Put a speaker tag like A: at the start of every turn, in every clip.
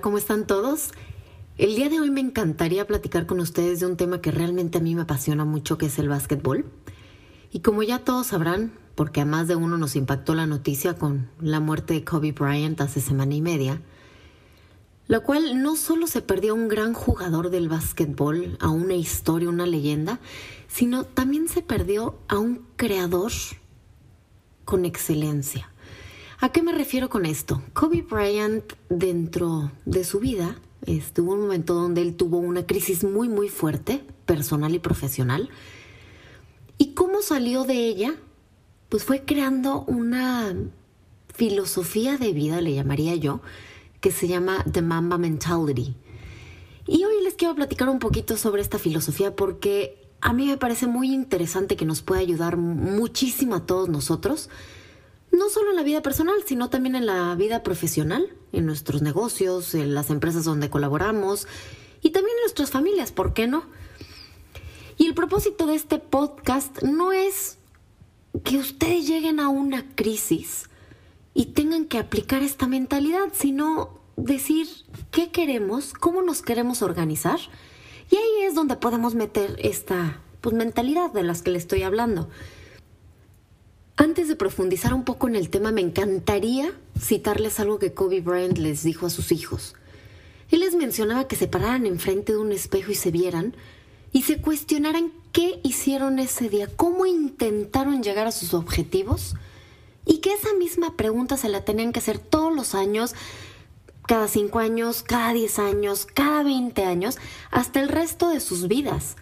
A: ¿cómo están todos? El día de hoy me encantaría platicar con ustedes de un tema que realmente a mí me apasiona mucho, que es el básquetbol. Y como ya todos sabrán, porque a más de uno nos impactó la noticia con la muerte de Kobe Bryant hace semana y media, la cual no solo se perdió un gran jugador del básquetbol, a una historia, una leyenda, sino también se perdió a un creador con excelencia. ¿A qué me refiero con esto? Kobe Bryant dentro de su vida estuvo un momento donde él tuvo una crisis muy muy fuerte, personal y profesional. ¿Y cómo salió de ella? Pues fue creando una filosofía de vida, le llamaría yo, que se llama The Mamba Mentality. Y hoy les quiero platicar un poquito sobre esta filosofía porque a mí me parece muy interesante que nos puede ayudar muchísimo a todos nosotros no solo en la vida personal, sino también en la vida profesional, en nuestros negocios, en las empresas donde colaboramos y también en nuestras familias, ¿por qué no? Y el propósito de este podcast no es que ustedes lleguen a una crisis y tengan que aplicar esta mentalidad, sino decir qué queremos, cómo nos queremos organizar. Y ahí es donde podemos meter esta pues, mentalidad de las que le estoy hablando. Antes de profundizar un poco en el tema, me encantaría citarles algo que Kobe Bryant les dijo a sus hijos. Él les mencionaba que se pararan enfrente de un espejo y se vieran y se cuestionaran qué hicieron ese día, cómo intentaron llegar a sus objetivos y que esa misma pregunta se la tenían que hacer todos los años, cada cinco años, cada diez años, cada veinte años, hasta el resto de sus vidas.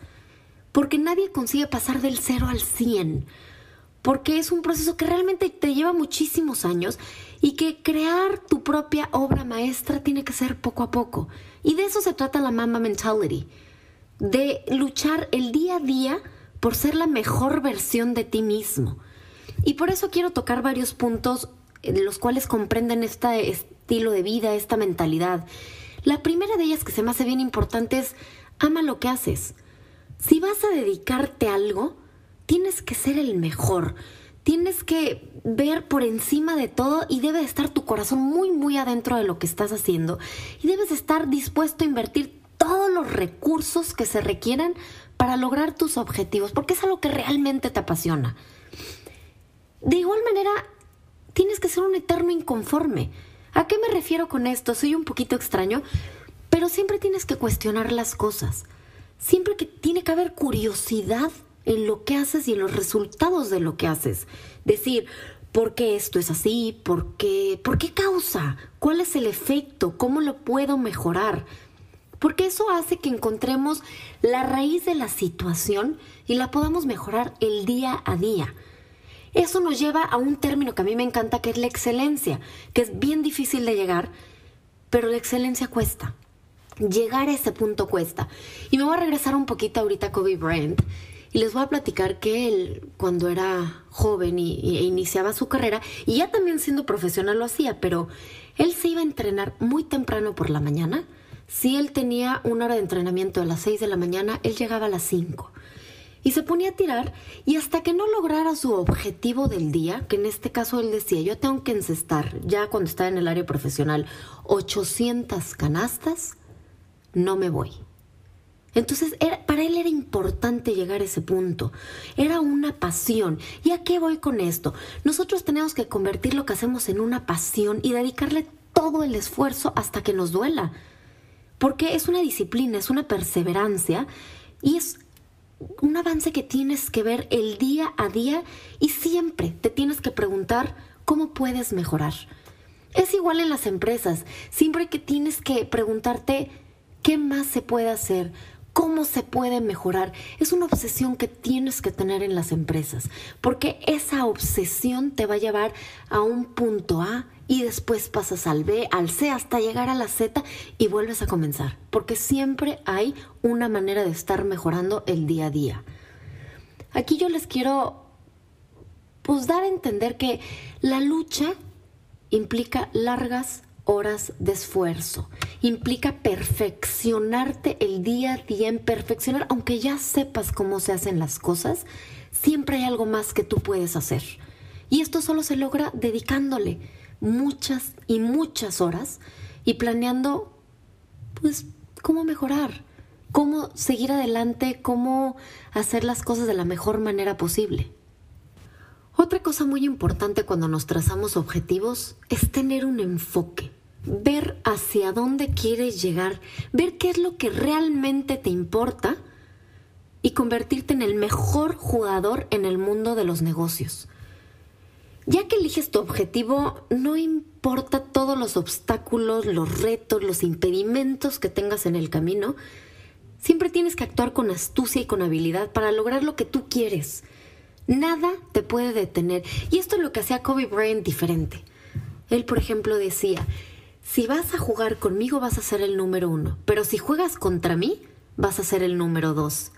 A: Porque nadie consigue pasar del cero al cien porque es un proceso que realmente te lleva muchísimos años y que crear tu propia obra maestra tiene que ser poco a poco. Y de eso se trata la Mamba Mentality, de luchar el día a día por ser la mejor versión de ti mismo. Y por eso quiero tocar varios puntos de los cuales comprenden este estilo de vida, esta mentalidad. La primera de ellas que se me hace bien importante es ama lo que haces. Si vas a dedicarte a algo, tienes que ser el mejor. Tienes que ver por encima de todo y debe estar tu corazón muy, muy adentro de lo que estás haciendo. Y debes estar dispuesto a invertir todos los recursos que se requieran para lograr tus objetivos, porque es algo que realmente te apasiona. De igual manera, tienes que ser un eterno inconforme. ¿A qué me refiero con esto? Soy un poquito extraño, pero siempre tienes que cuestionar las cosas. Siempre que tiene que haber curiosidad en lo que haces y en los resultados de lo que haces. Decir, ¿por qué esto es así? ¿Por qué? ¿Por qué causa? ¿Cuál es el efecto? ¿Cómo lo puedo mejorar? Porque eso hace que encontremos la raíz de la situación y la podamos mejorar el día a día. Eso nos lleva a un término que a mí me encanta, que es la excelencia, que es bien difícil de llegar, pero la excelencia cuesta. Llegar a ese punto cuesta. Y me voy a regresar un poquito ahorita a Kobe Bryant y les voy a platicar que él, cuando era joven y, e iniciaba su carrera, y ya también siendo profesional lo hacía, pero él se iba a entrenar muy temprano por la mañana. Si él tenía una hora de entrenamiento a las 6 de la mañana, él llegaba a las 5 y se ponía a tirar y hasta que no lograra su objetivo del día, que en este caso él decía, yo tengo que encestar, ya cuando estaba en el área profesional, 800 canastas, no me voy. Entonces, para él era importante llegar a ese punto. Era una pasión. ¿Y a qué voy con esto? Nosotros tenemos que convertir lo que hacemos en una pasión y dedicarle todo el esfuerzo hasta que nos duela. Porque es una disciplina, es una perseverancia y es un avance que tienes que ver el día a día y siempre te tienes que preguntar cómo puedes mejorar. Es igual en las empresas, siempre que tienes que preguntarte qué más se puede hacer, cómo se puede mejorar. Es una obsesión que tienes que tener en las empresas, porque esa obsesión te va a llevar a un punto A y después pasas al B, al C, hasta llegar a la Z y vuelves a comenzar, porque siempre hay una manera de estar mejorando el día a día. Aquí yo les quiero pues dar a entender que la lucha implica largas horas de esfuerzo. Implica perfeccionarte el día a día, en perfeccionar, aunque ya sepas cómo se hacen las cosas, siempre hay algo más que tú puedes hacer. Y esto solo se logra dedicándole muchas y muchas horas y planeando pues, cómo mejorar, cómo seguir adelante, cómo hacer las cosas de la mejor manera posible. Otra cosa muy importante cuando nos trazamos objetivos es tener un enfoque, ver hacia dónde quieres llegar, ver qué es lo que realmente te importa y convertirte en el mejor jugador en el mundo de los negocios. Ya que eliges tu objetivo, no importa todos los obstáculos, los retos, los impedimentos que tengas en el camino, siempre tienes que actuar con astucia y con habilidad para lograr lo que tú quieres. Nada te puede detener. Y esto es lo que hacía Kobe Bryant diferente. Él, por ejemplo, decía, si vas a jugar conmigo vas a ser el número uno, pero si juegas contra mí vas a ser el número dos.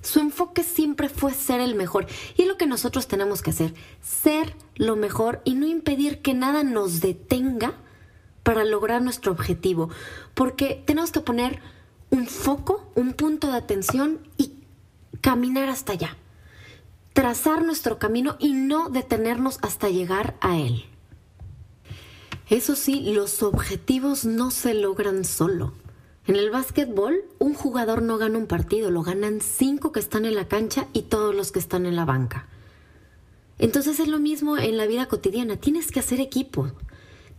A: Su enfoque siempre fue ser el mejor. Y es lo que nosotros tenemos que hacer, ser lo mejor y no impedir que nada nos detenga para lograr nuestro objetivo. Porque tenemos que poner un foco, un punto de atención y caminar hasta allá trazar nuestro camino y no detenernos hasta llegar a él. Eso sí, los objetivos no se logran solo. En el básquetbol, un jugador no gana un partido, lo ganan cinco que están en la cancha y todos los que están en la banca. Entonces es lo mismo en la vida cotidiana, tienes que hacer equipo,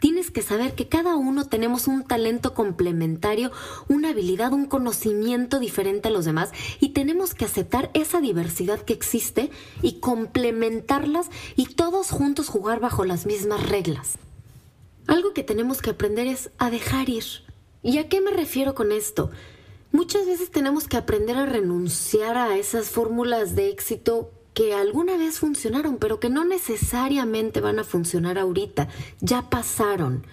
A: Tienes que saber que cada uno tenemos un talento complementario, una habilidad, un conocimiento diferente a los demás y tenemos que aceptar esa diversidad que existe y complementarlas y todos juntos jugar bajo las mismas reglas. Algo que tenemos que aprender es a dejar ir. ¿Y a qué me refiero con esto? Muchas veces tenemos que aprender a renunciar a esas fórmulas de éxito que alguna vez funcionaron, pero que no necesariamente van a funcionar ahorita, ya pasaron.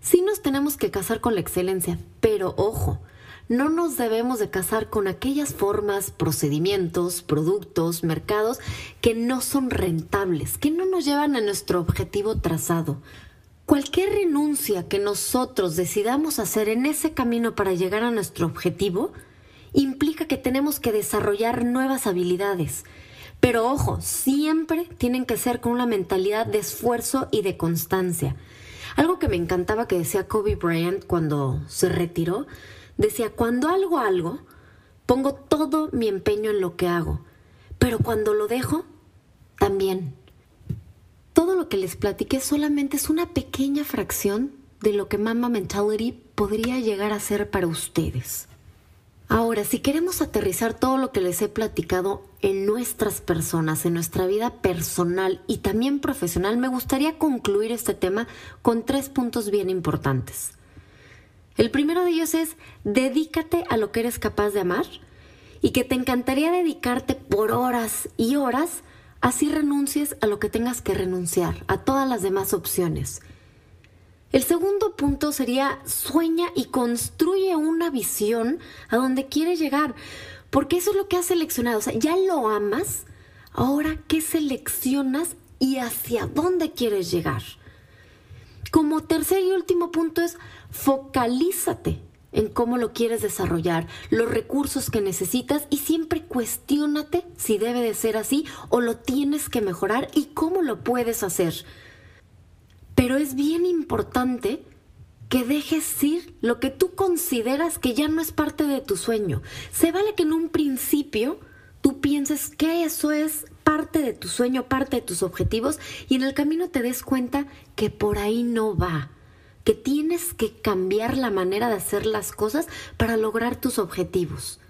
A: Sí nos tenemos que casar con la excelencia, pero ojo, no nos debemos de casar con aquellas formas, procedimientos, productos, mercados que no son rentables, que no nos llevan a nuestro objetivo trazado. Cualquier renuncia que nosotros decidamos hacer en ese camino para llegar a nuestro objetivo implica que tenemos que desarrollar nuevas habilidades, pero ojo, siempre tienen que ser con una mentalidad de esfuerzo y de constancia. Algo que me encantaba que decía Kobe Bryant cuando se retiró, decía, cuando hago algo, pongo todo mi empeño en lo que hago, pero cuando lo dejo, también. Lo que les platiqué solamente es una pequeña fracción de lo que Mama Mentality podría llegar a ser para ustedes. Ahora, si queremos aterrizar todo lo que les he platicado en nuestras personas, en nuestra vida personal y también profesional, me gustaría concluir este tema con tres puntos bien importantes. El primero de ellos es dedícate a lo que eres capaz de amar y que te encantaría dedicarte por horas y horas, así renuncies a lo que tengas que renunciar, a todas las demás opciones. El segundo punto sería sueña y construye una visión a donde quieres llegar, porque eso es lo que has seleccionado. O sea, ya lo amas, ahora qué seleccionas y hacia dónde quieres llegar. Como tercer y último punto es focalízate en cómo lo quieres desarrollar, los recursos que necesitas y siempre cuestiónate si debe de ser así o lo tienes que mejorar y cómo lo puedes hacer. Pero es bien importante que dejes ir lo que tú consideras que ya no es parte de tu sueño. Se vale que en un principio tú pienses que eso es parte de tu sueño, parte de tus objetivos y en el camino te des cuenta que por ahí no va, que tienes que cambiar la manera de hacer las cosas para lograr tus objetivos.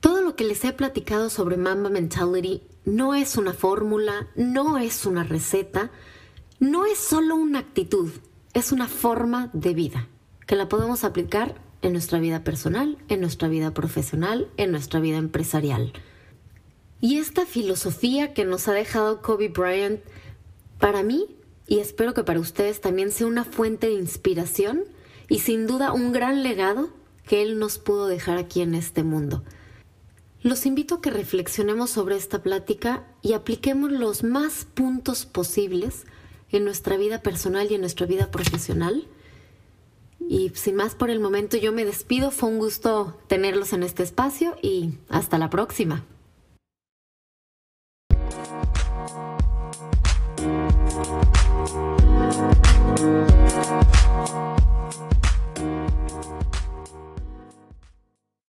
A: Todo lo que les he platicado sobre Mamba Mentality no es una fórmula, no es una receta, no es solo una actitud, es una forma de vida que la podemos aplicar en nuestra vida personal, en nuestra vida profesional, en nuestra vida empresarial. Y esta filosofía que nos ha dejado Kobe Bryant, para mí, y espero que para ustedes también sea una fuente de inspiración y sin duda un gran legado que él nos pudo dejar aquí en este mundo. Los invito a que reflexionemos sobre esta plática y apliquemos los más puntos posibles en nuestra vida personal y en nuestra vida profesional. Y sin más por el momento yo me despido, fue un gusto tenerlos en este espacio y hasta la próxima.